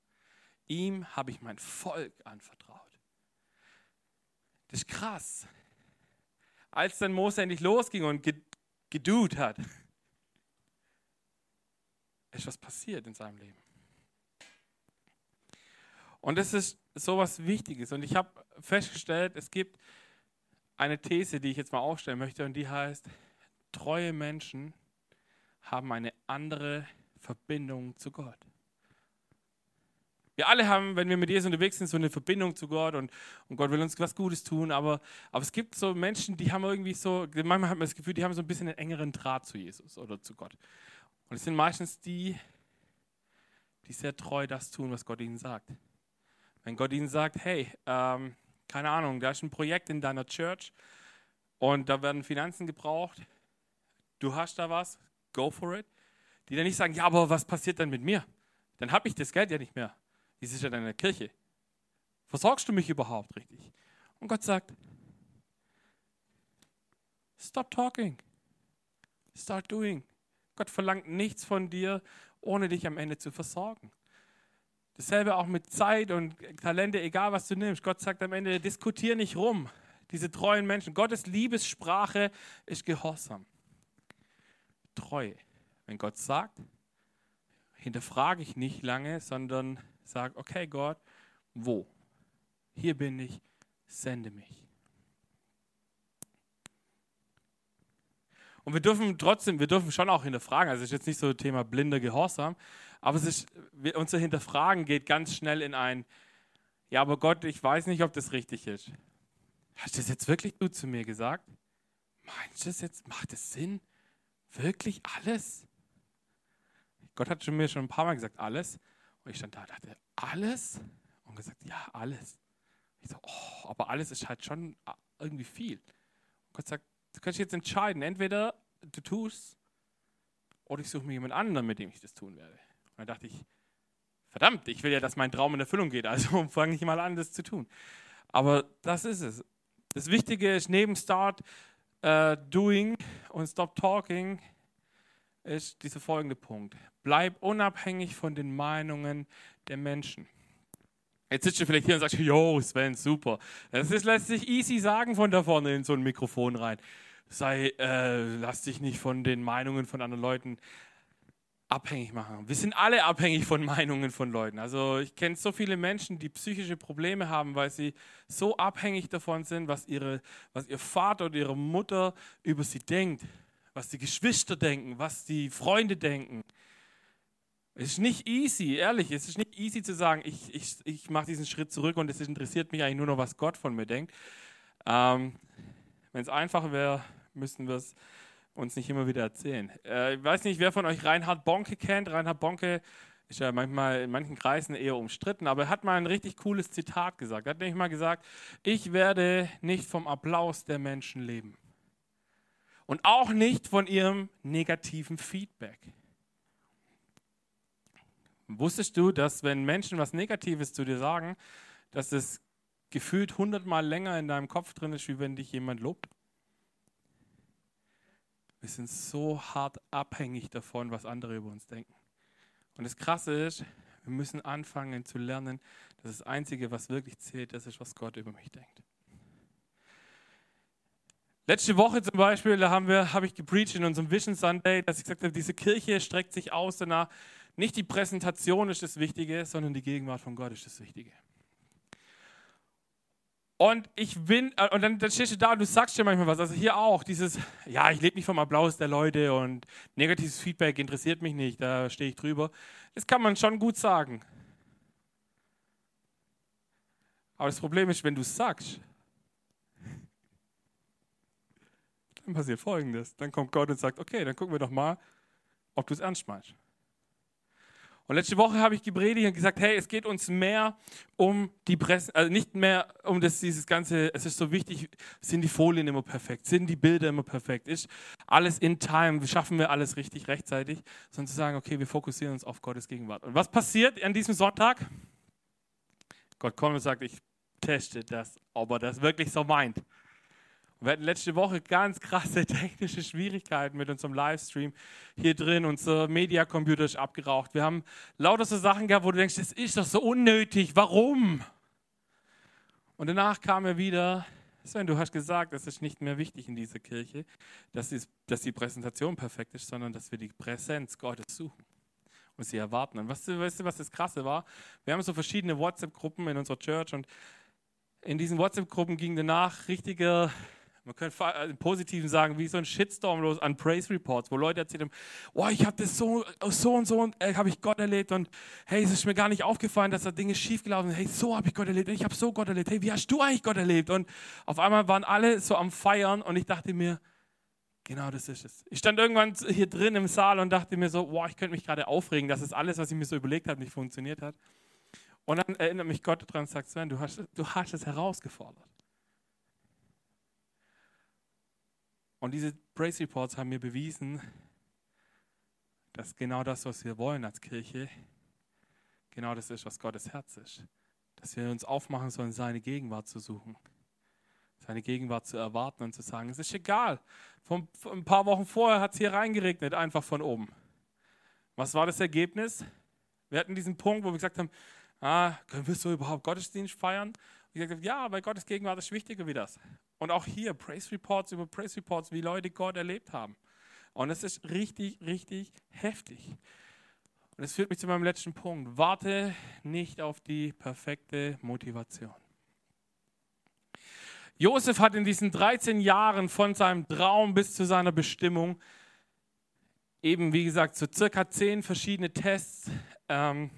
Ihm habe ich mein Volk anvertraut. Das ist krass. Als dann Mose endlich losging und gedut hat, (laughs) ist was passiert in seinem Leben. Und das ist so was Wichtiges. Und ich habe festgestellt, es gibt eine These, die ich jetzt mal aufstellen möchte, und die heißt, treue Menschen haben eine andere Verbindung zu Gott. Wir alle haben, wenn wir mit Jesus unterwegs sind, so eine Verbindung zu Gott und, und Gott will uns was Gutes tun, aber, aber es gibt so Menschen, die haben irgendwie so, manchmal hat man das Gefühl, die haben so ein bisschen einen engeren Draht zu Jesus oder zu Gott. Und es sind meistens die, die sehr treu das tun, was Gott ihnen sagt. Wenn Gott ihnen sagt, hey, ähm, keine Ahnung, da ist ein Projekt in deiner Church und da werden Finanzen gebraucht. Du hast da was, go for it. Die dann nicht sagen, ja, aber was passiert dann mit mir? Dann habe ich das Geld ja nicht mehr. Dann in der Kirche. Versorgst du mich überhaupt richtig? Und Gott sagt, stop talking, start doing. Gott verlangt nichts von dir, ohne dich am Ende zu versorgen. Dasselbe auch mit Zeit und Talente, egal was du nimmst. Gott sagt am Ende, diskutier nicht rum. Diese treuen Menschen. Gottes Liebessprache ist Gehorsam. Treue. Wenn Gott sagt, hinterfrage ich nicht lange, sondern sage, okay Gott, wo? Hier bin ich, sende mich. Und wir dürfen trotzdem, wir dürfen schon auch hinterfragen. Also es ist jetzt nicht so ein Thema blinder Gehorsam, aber es ist, unser Hinterfragen geht ganz schnell in ein, ja, aber Gott, ich weiß nicht, ob das richtig ist. Hast du das jetzt wirklich du zu mir gesagt? Meinst du das jetzt? Macht das Sinn? Wirklich alles? Gott hat schon mir schon ein paar Mal gesagt, alles. Und ich stand da und dachte, alles? Und gesagt, ja, alles. Ich so, oh, aber alles ist halt schon irgendwie viel. Und Gott sagt, du kannst jetzt entscheiden, entweder du tust oder ich suche mir jemand anderen, mit dem ich das tun werde. Und dann dachte ich, verdammt, ich will ja, dass mein Traum in Erfüllung geht, also (laughs) fange ich mal an, das zu tun. Aber das ist es. Das Wichtige ist, neben Start uh, Doing und Stop Talking, ist dieser folgende Punkt. Bleib unabhängig von den Meinungen der Menschen. Jetzt sitzt du vielleicht hier und sagst, yo, Sven, super. Das ist, lässt sich easy sagen von da vorne in so ein Mikrofon rein. Sei, äh, lass dich nicht von den Meinungen von anderen Leuten abhängig machen. Wir sind alle abhängig von Meinungen von Leuten. Also ich kenne so viele Menschen, die psychische Probleme haben, weil sie so abhängig davon sind, was, ihre, was ihr Vater oder ihre Mutter über sie denkt, was die Geschwister denken, was die Freunde denken. Es ist nicht easy, ehrlich, es ist nicht easy zu sagen, ich, ich, ich mache diesen Schritt zurück und es interessiert mich eigentlich nur noch, was Gott von mir denkt. Ähm, Wenn es einfach wäre, müssten wir es uns nicht immer wieder erzählen. Äh, ich weiß nicht, wer von euch Reinhard Bonke kennt. Reinhard Bonke ist ja manchmal in manchen Kreisen eher umstritten, aber er hat mal ein richtig cooles Zitat gesagt. Er hat nämlich mal gesagt, ich werde nicht vom Applaus der Menschen leben. Und auch nicht von ihrem negativen Feedback. Wusstest du, dass wenn Menschen was Negatives zu dir sagen, dass es gefühlt hundertmal länger in deinem Kopf drin ist, wie wenn dich jemand lobt? Wir sind so hart abhängig davon, was andere über uns denken. Und das Krasse ist, wir müssen anfangen zu lernen, dass das Einzige, was wirklich zählt, das ist, was Gott über mich denkt. Letzte Woche zum Beispiel, da haben wir, habe ich gepreacht in unserem Vision Sunday, dass ich gesagt habe, diese Kirche streckt sich aus danach, nicht die Präsentation ist das Wichtige, sondern die Gegenwart von Gott ist das Wichtige. Und ich bin, äh, und dann, dann stehst du da und du sagst dir manchmal was. Also hier auch, dieses, ja, ich lebe nicht vom Applaus der Leute und negatives Feedback interessiert mich nicht, da stehe ich drüber. Das kann man schon gut sagen. Aber das Problem ist, wenn du sagst, dann passiert Folgendes. Dann kommt Gott und sagt, okay, dann gucken wir doch mal, ob du es ernst meinst. Und letzte Woche habe ich gepredigt und gesagt, hey, es geht uns mehr um die Presse, also nicht mehr um das, dieses ganze, es ist so wichtig, sind die Folien immer perfekt, sind die Bilder immer perfekt, ist alles in time, schaffen wir alles richtig rechtzeitig, sondern zu sagen, okay, wir fokussieren uns auf Gottes Gegenwart. Und was passiert an diesem Sonntag? Gott kommt und sagt, ich teste das, ob er das wirklich so meint. Wir hatten letzte Woche ganz krasse (laughs) technische Schwierigkeiten mit unserem Livestream hier drin. Unser Mediacomputer ist abgeraucht. Wir haben lauter so Sachen gehabt, wo du denkst, das ist doch so unnötig. Warum? Und danach kam er wieder, Sven, du hast gesagt, das ist nicht mehr wichtig in dieser Kirche, dass die Präsentation perfekt ist, sondern dass wir die Präsenz Gottes suchen und sie erwarten. Und weißt du, weißt du was das Krasse war? Wir haben so verschiedene WhatsApp-Gruppen in unserer Church und in diesen WhatsApp-Gruppen ging danach richtiger man könnte äh, im Positiven sagen, wie so ein Shitstorm los an Praise Reports, wo Leute erzählen, oh, ich habe das so, so und so und äh, habe ich Gott erlebt und hey, es ist mir gar nicht aufgefallen, dass da Dinge schiefgelaufen sind. Hey, so habe ich Gott erlebt und ich habe so Gott erlebt. Hey, wie hast du eigentlich Gott erlebt? Und auf einmal waren alle so am Feiern und ich dachte mir, genau das ist es. Ich stand irgendwann hier drin im Saal und dachte mir so, wow, ich könnte mich gerade aufregen, dass es alles, was ich mir so überlegt habe, nicht funktioniert hat. Und dann erinnert mich Gott daran und sagt, Sven, du hast, du hast es herausgefordert. Und diese Praise Reports haben mir bewiesen, dass genau das, was wir wollen als Kirche, genau das ist, was Gottes Herz ist. Dass wir uns aufmachen sollen, seine Gegenwart zu suchen. Seine Gegenwart zu erwarten und zu sagen, es ist egal. Vor ein paar Wochen vorher hat es hier reingeregnet, einfach von oben. Was war das Ergebnis? Wir hatten diesen Punkt, wo wir gesagt haben, ah, können wir so überhaupt Gottesdienst feiern? Und ich gesagt ja, weil Gottes Gegenwart ist wichtiger wie das. Und auch hier Praise Reports über Praise Reports, wie Leute Gott erlebt haben. Und es ist richtig, richtig heftig. Und das führt mich zu meinem letzten Punkt. Warte nicht auf die perfekte Motivation. Josef hat in diesen 13 Jahren von seinem Traum bis zu seiner Bestimmung eben, wie gesagt, so circa 10 verschiedene Tests ähm,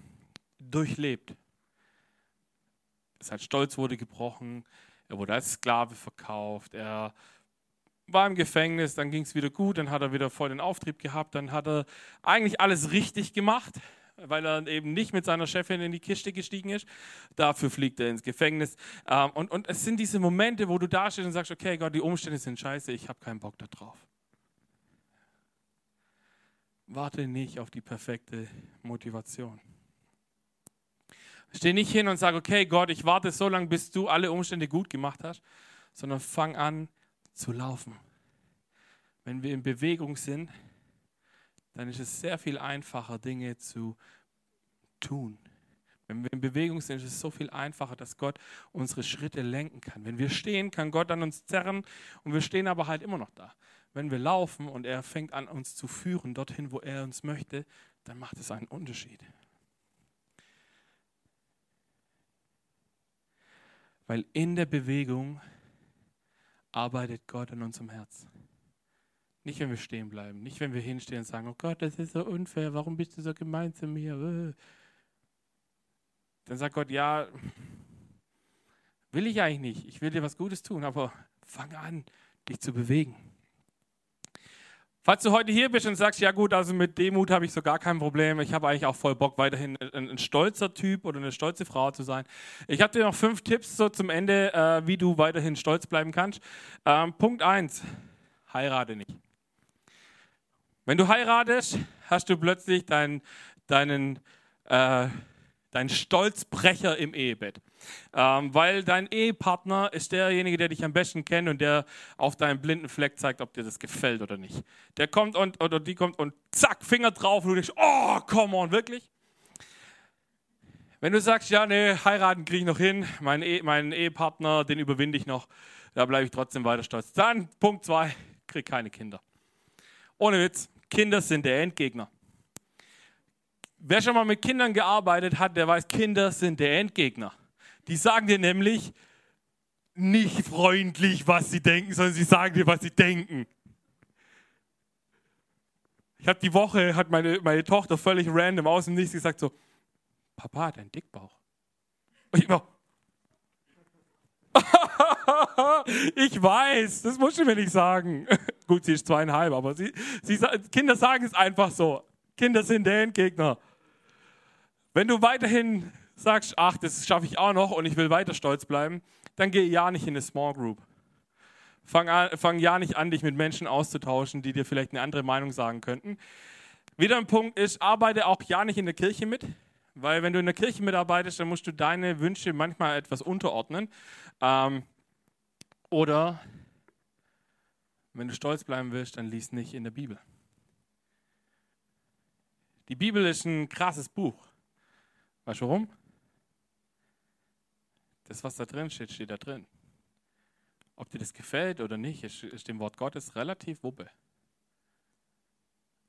durchlebt. Sein Stolz wurde gebrochen, er wurde als Sklave verkauft, er war im Gefängnis, dann ging es wieder gut, dann hat er wieder voll den Auftrieb gehabt, dann hat er eigentlich alles richtig gemacht, weil er eben nicht mit seiner Chefin in die Kiste gestiegen ist. Dafür fliegt er ins Gefängnis. Ähm, und, und es sind diese Momente, wo du da stehst und sagst, okay Gott, die Umstände sind scheiße, ich habe keinen Bock darauf. Warte nicht auf die perfekte Motivation. Steh nicht hin und sag, okay, Gott, ich warte so lange, bis du alle Umstände gut gemacht hast, sondern fang an zu laufen. Wenn wir in Bewegung sind, dann ist es sehr viel einfacher, Dinge zu tun. Wenn wir in Bewegung sind, ist es so viel einfacher, dass Gott unsere Schritte lenken kann. Wenn wir stehen, kann Gott an uns zerren und wir stehen aber halt immer noch da. Wenn wir laufen und er fängt an, uns zu führen, dorthin, wo er uns möchte, dann macht es einen Unterschied. Weil in der Bewegung arbeitet Gott an unserem Herz. Nicht, wenn wir stehen bleiben, nicht, wenn wir hinstehen und sagen, oh Gott, das ist so unfair, warum bist du so gemein zu mir? Äh. Dann sagt Gott, ja, will ich eigentlich nicht, ich will dir was Gutes tun, aber fang an, dich zu bewegen. Falls du heute hier bist und sagst, ja gut, also mit Demut habe ich so gar kein Problem, ich habe eigentlich auch voll Bock, weiterhin ein, ein, stolzer Typ oder eine stolze Frau zu sein. Ich habe dir noch fünf Tipps so zum Ende, äh, wie du weiterhin stolz bleiben kannst. Ähm, Punkt eins: heirate nicht. Wenn du heiratest, hast du plötzlich dein, deinen, äh, deinen Stolzbrecher im Ehebett. Ähm, weil dein Ehepartner ist derjenige, der dich am besten kennt und der auf deinen blinden Fleck zeigt, ob dir das gefällt oder nicht. Der kommt und oder die kommt und zack, Finger drauf und du denkst, oh, come on, wirklich? Wenn du sagst, ja, nee, heiraten kriege ich noch hin, meinen, e meinen Ehepartner, den überwinde ich noch, da bleibe ich trotzdem weiter stolz. Dann Punkt zwei, krieg keine Kinder. Ohne Witz, Kinder sind der Endgegner. Wer schon mal mit Kindern gearbeitet hat, der weiß, Kinder sind der Endgegner. Die sagen dir nämlich nicht freundlich, was sie denken, sondern sie sagen dir, was sie denken. Ich habe die Woche, hat meine, meine Tochter völlig random aus dem Nichts gesagt so, Papa hat einen Dickbauch. Und ich immer, (laughs) ich weiß, das musst du mir nicht sagen. Gut, sie ist zweieinhalb, aber sie, sie, Kinder sagen es einfach so. Kinder sind der Endgegner. Wenn du weiterhin sagst, ach, das schaffe ich auch noch und ich will weiter stolz bleiben, dann geh ja nicht in eine Small Group. Fang, an, fang ja nicht an, dich mit Menschen auszutauschen, die dir vielleicht eine andere Meinung sagen könnten. Wieder ein Punkt ist, arbeite auch ja nicht in der Kirche mit, weil wenn du in der Kirche mitarbeitest, dann musst du deine Wünsche manchmal etwas unterordnen. Ähm, oder wenn du stolz bleiben willst, dann lies nicht in der Bibel. Die Bibel ist ein krasses Buch. Weißt du warum? Das, was da drin steht, steht da drin. Ob dir das gefällt oder nicht, ist dem Wort Gottes relativ wuppe.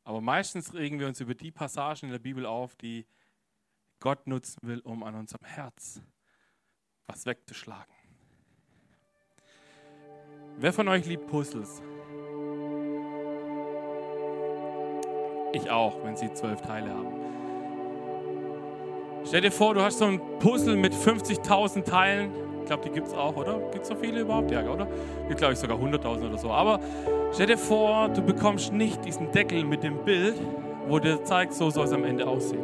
Aber meistens regen wir uns über die Passagen in der Bibel auf, die Gott nutzen will, um an unserem Herz was wegzuschlagen. Wer von euch liebt Puzzles? Ich auch, wenn sie zwölf Teile haben. Stell dir vor, du hast so ein Puzzle mit 50.000 Teilen. Ich glaube, die gibt es auch, oder? Gibt es so viele überhaupt? Ja, oder? Gibt, glaube ich, sogar 100.000 oder so. Aber stell dir vor, du bekommst nicht diesen Deckel mit dem Bild, wo dir zeigt, so soll es am Ende aussehen.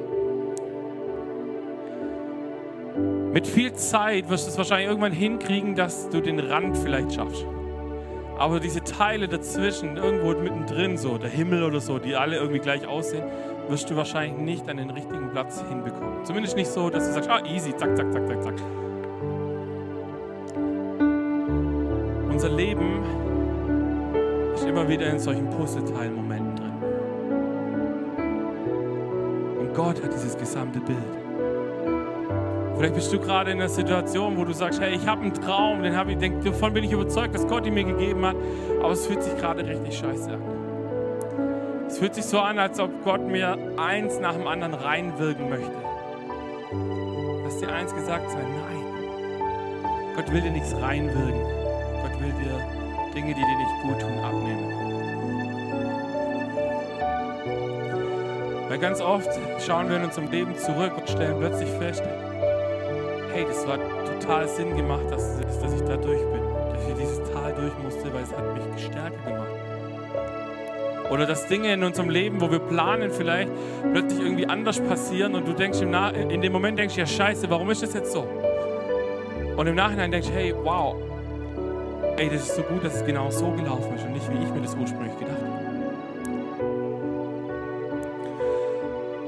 Mit viel Zeit wirst du es wahrscheinlich irgendwann hinkriegen, dass du den Rand vielleicht schaffst. Aber diese Teile dazwischen, irgendwo mittendrin, so der Himmel oder so, die alle irgendwie gleich aussehen, wirst du wahrscheinlich nicht an den richtigen Platz hinbekommen. Zumindest nicht so, dass du sagst, ah, easy, zack, zack, zack, zack, zack. Unser Leben ist immer wieder in solchen Puzzleteilmomenten drin. Und Gott hat dieses gesamte Bild. Vielleicht bist du gerade in einer Situation, wo du sagst, hey, ich habe einen Traum, den habe ich, denk, davon bin ich überzeugt, dass Gott ihn mir gegeben hat, aber es fühlt sich gerade richtig scheiße an. Es fühlt sich so an, als ob Gott mir eins nach dem anderen reinwirken möchte. Lass dir eins gesagt sein, nein. Gott will dir nichts reinwirken. Gott will dir Dinge, die dir nicht gut tun, abnehmen. Weil ganz oft schauen wir in unserem Leben zurück und stellen plötzlich fest, hey, das war total Sinn gemacht, dass, dass ich da durch bin, dass ich dieses Tal durch musste, weil es hat mich stärker gemacht. Oder dass Dinge in unserem Leben, wo wir planen, vielleicht plötzlich irgendwie anders passieren und du denkst im Na in dem Moment denkst, ja scheiße, warum ist das jetzt so? Und im Nachhinein denkst, hey, wow, ey, das ist so gut, dass es genau so gelaufen ist und nicht, wie ich mir das ursprünglich gedacht habe.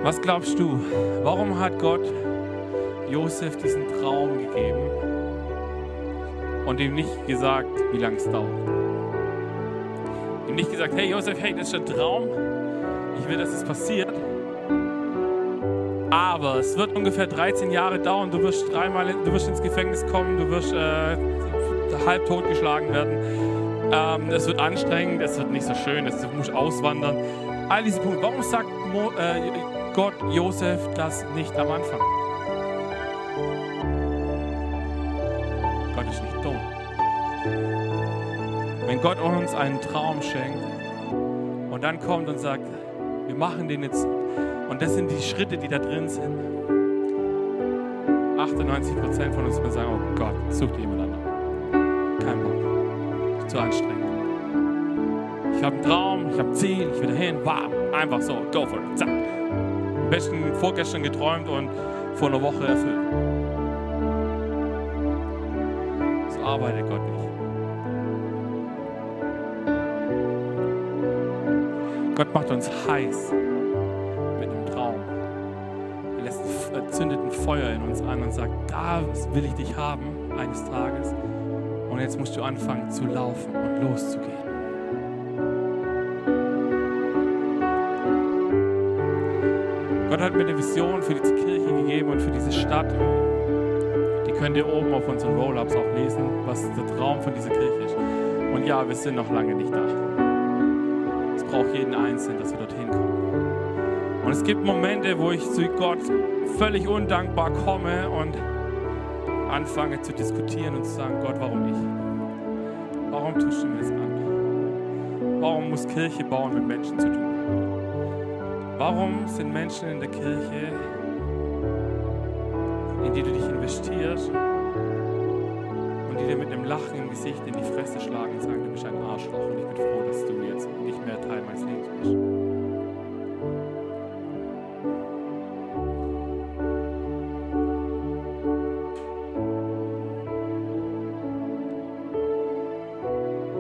Was glaubst du? Warum hat Gott Josef diesen Traum gegeben und ihm nicht gesagt, wie lange es dauert. Ihm nicht gesagt, hey Josef, hey, das ist ein Traum. Ich will, dass es passiert. Aber es wird ungefähr 13 Jahre dauern. Du wirst dreimal, du wirst ins Gefängnis kommen, du wirst äh, halb totgeschlagen werden. Ähm, es wird anstrengend, es wird nicht so schön, es, du musst auswandern. All diese Punkte. Warum sagt Mo, äh, Gott Josef das nicht am Anfang? Wenn Gott uns einen Traum schenkt und dann kommt und sagt, wir machen den jetzt, und das sind die Schritte, die da drin sind. 98 Prozent von uns werden sagen, oh Gott, such dir jemand anderen. Kein Bock. Zu anstrengend. Ich habe einen Traum, ich habe Ziel, ich will dahin, bam, einfach so, go for it, zack. Am besten vorgestern geträumt und vor einer Woche erfüllt. Uns heiß mit einem Traum. Er lässt, er zündet ein Feuer in uns an und sagt, da will ich dich haben eines Tages. Und jetzt musst du anfangen zu laufen und loszugehen. Gott hat mir eine Vision für diese Kirche gegeben und für diese Stadt. Die könnt ihr oben auf unseren Roll-Ups auch lesen, was der Traum von dieser Kirche ist. Und ja, wir sind noch lange nicht da brauche jeden Einzelnen, dass wir dorthin kommen. Und es gibt Momente, wo ich zu Gott völlig undankbar komme und anfange zu diskutieren und zu sagen, Gott, warum ich? Warum tust du mir das an? Warum muss Kirche bauen mit Menschen zu tun? Warum sind Menschen in der Kirche, in die du dich investierst und die dir mit einem Lachen im Gesicht in die Fresse schlagen und sagen, du bist ein Arschloch und ich bin froh, dass du jetzt nicht mehr Teil meines Lebens bist.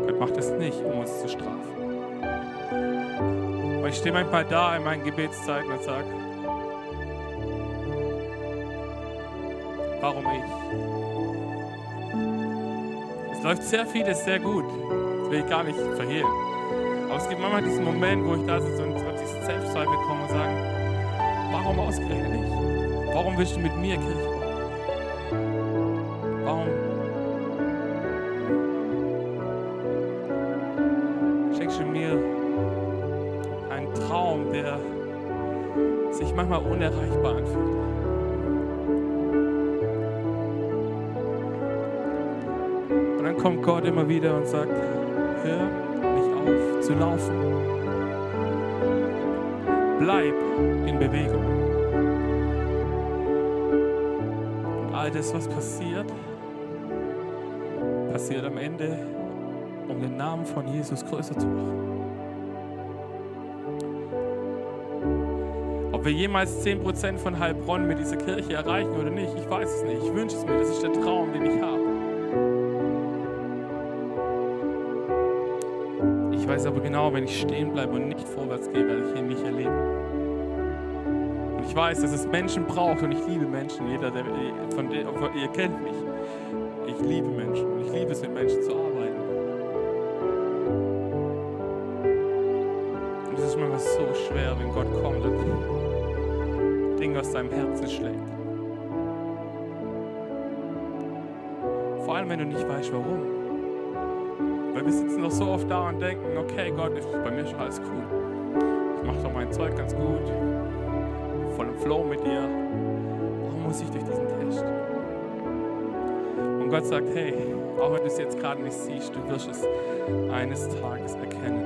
Gott macht es nicht, um uns zu strafen. Aber ich stehe manchmal da in meinen Gebetszeiten und sage, warum ich? Läuft sehr vieles sehr gut. Das will ich gar nicht verhehlen. Aber es gibt manchmal diesen Moment, wo ich da sitze und auf Selbstzweifel komme und sage, warum ausgerechnet ich? Warum willst du mit mir Kirche? Warum schenkst du mir einen Traum, der sich manchmal unerreichbar immer wieder und sagt, hör auf zu laufen. Bleib in Bewegung. Und all das, was passiert, passiert am Ende, um den Namen von Jesus größer zu machen. Ob wir jemals 10% von Heilbronn mit dieser Kirche erreichen oder nicht, ich weiß es nicht. Ich wünsche es mir. Das ist der Traum, den ich habe. Weiß aber genau, wenn ich stehen bleibe und nicht vorwärts gehe, werde ich hier nicht erleben. Und ich weiß, dass es Menschen braucht und ich liebe Menschen. Jeder, der, von der, ihr kennt mich. Ich liebe Menschen und ich liebe es, mit Menschen zu arbeiten. Und es ist manchmal so schwer, wenn Gott kommt und Dinge aus deinem Herzen schlägt. Vor allem, wenn du nicht weißt, warum. Weil wir sitzen doch so oft da und denken, okay, Gott, bei mir ist alles cool. Ich mache doch mein Zeug ganz gut. Voll im Flow mit dir. Warum muss ich durch diesen Test? Und Gott sagt, hey, auch wenn du es jetzt gerade nicht siehst, du wirst es eines Tages erkennen.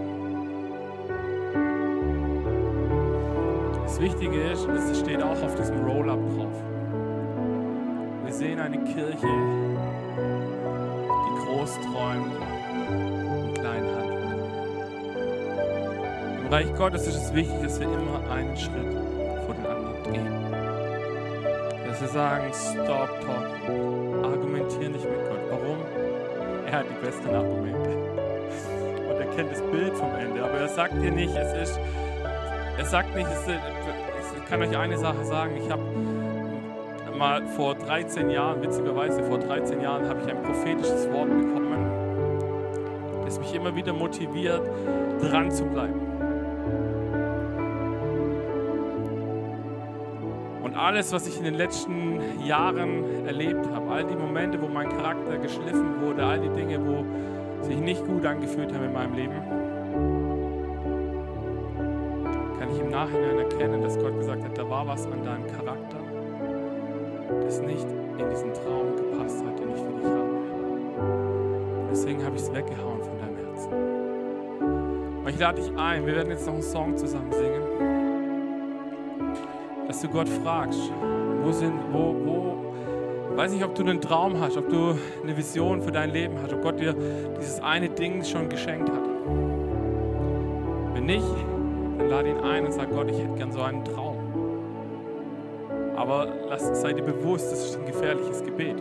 Das Wichtige ist, und das steht auch auf diesem Roll-Up drauf, wir sehen eine Kirche, die groß träumt Reich Gottes ist es wichtig, dass wir immer einen Schritt vor den anderen gehen. Dass wir sagen, stop talking, argumentieren nicht mit Gott. Warum? Er hat die besten Argumente. Und er kennt das Bild vom Ende. Aber er sagt dir nicht, es ist, er sagt nicht, es ist, ich kann euch eine Sache sagen, ich habe mal vor 13 Jahren, witzigerweise vor 13 Jahren, habe ich ein prophetisches Wort bekommen, das mich immer wieder motiviert, dran zu bleiben. Alles, was ich in den letzten Jahren erlebt habe, all die Momente, wo mein Charakter geschliffen wurde, all die Dinge, wo sich nicht gut angefühlt haben in meinem Leben, kann ich im Nachhinein erkennen, dass Gott gesagt hat, da war was an deinem Charakter, das nicht in diesen Traum gepasst hat, den ich für dich habe. Deswegen habe ich es weggehauen von deinem Herzen. Und ich lade dich ein, wir werden jetzt noch einen Song zusammen singen, dass du Gott fragst, wo sind, wo, wo, weiß nicht, ob du einen Traum hast, ob du eine Vision für dein Leben hast, ob Gott dir dieses eine Ding schon geschenkt hat. Wenn nicht, dann lade ihn ein und sag Gott, ich hätte gern so einen Traum. Aber lass, sei dir bewusst, das ist ein gefährliches Gebet.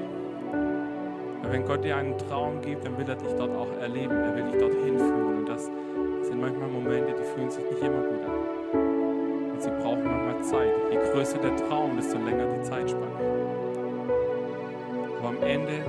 Weil wenn Gott dir einen Traum gibt, dann will er dich dort auch erleben. Er will dich dorthin führen. Und das sind manchmal Momente, die fühlen sich nicht immer gut an. Größer der Traum, desto länger die Zeitspanne. Aber am Ende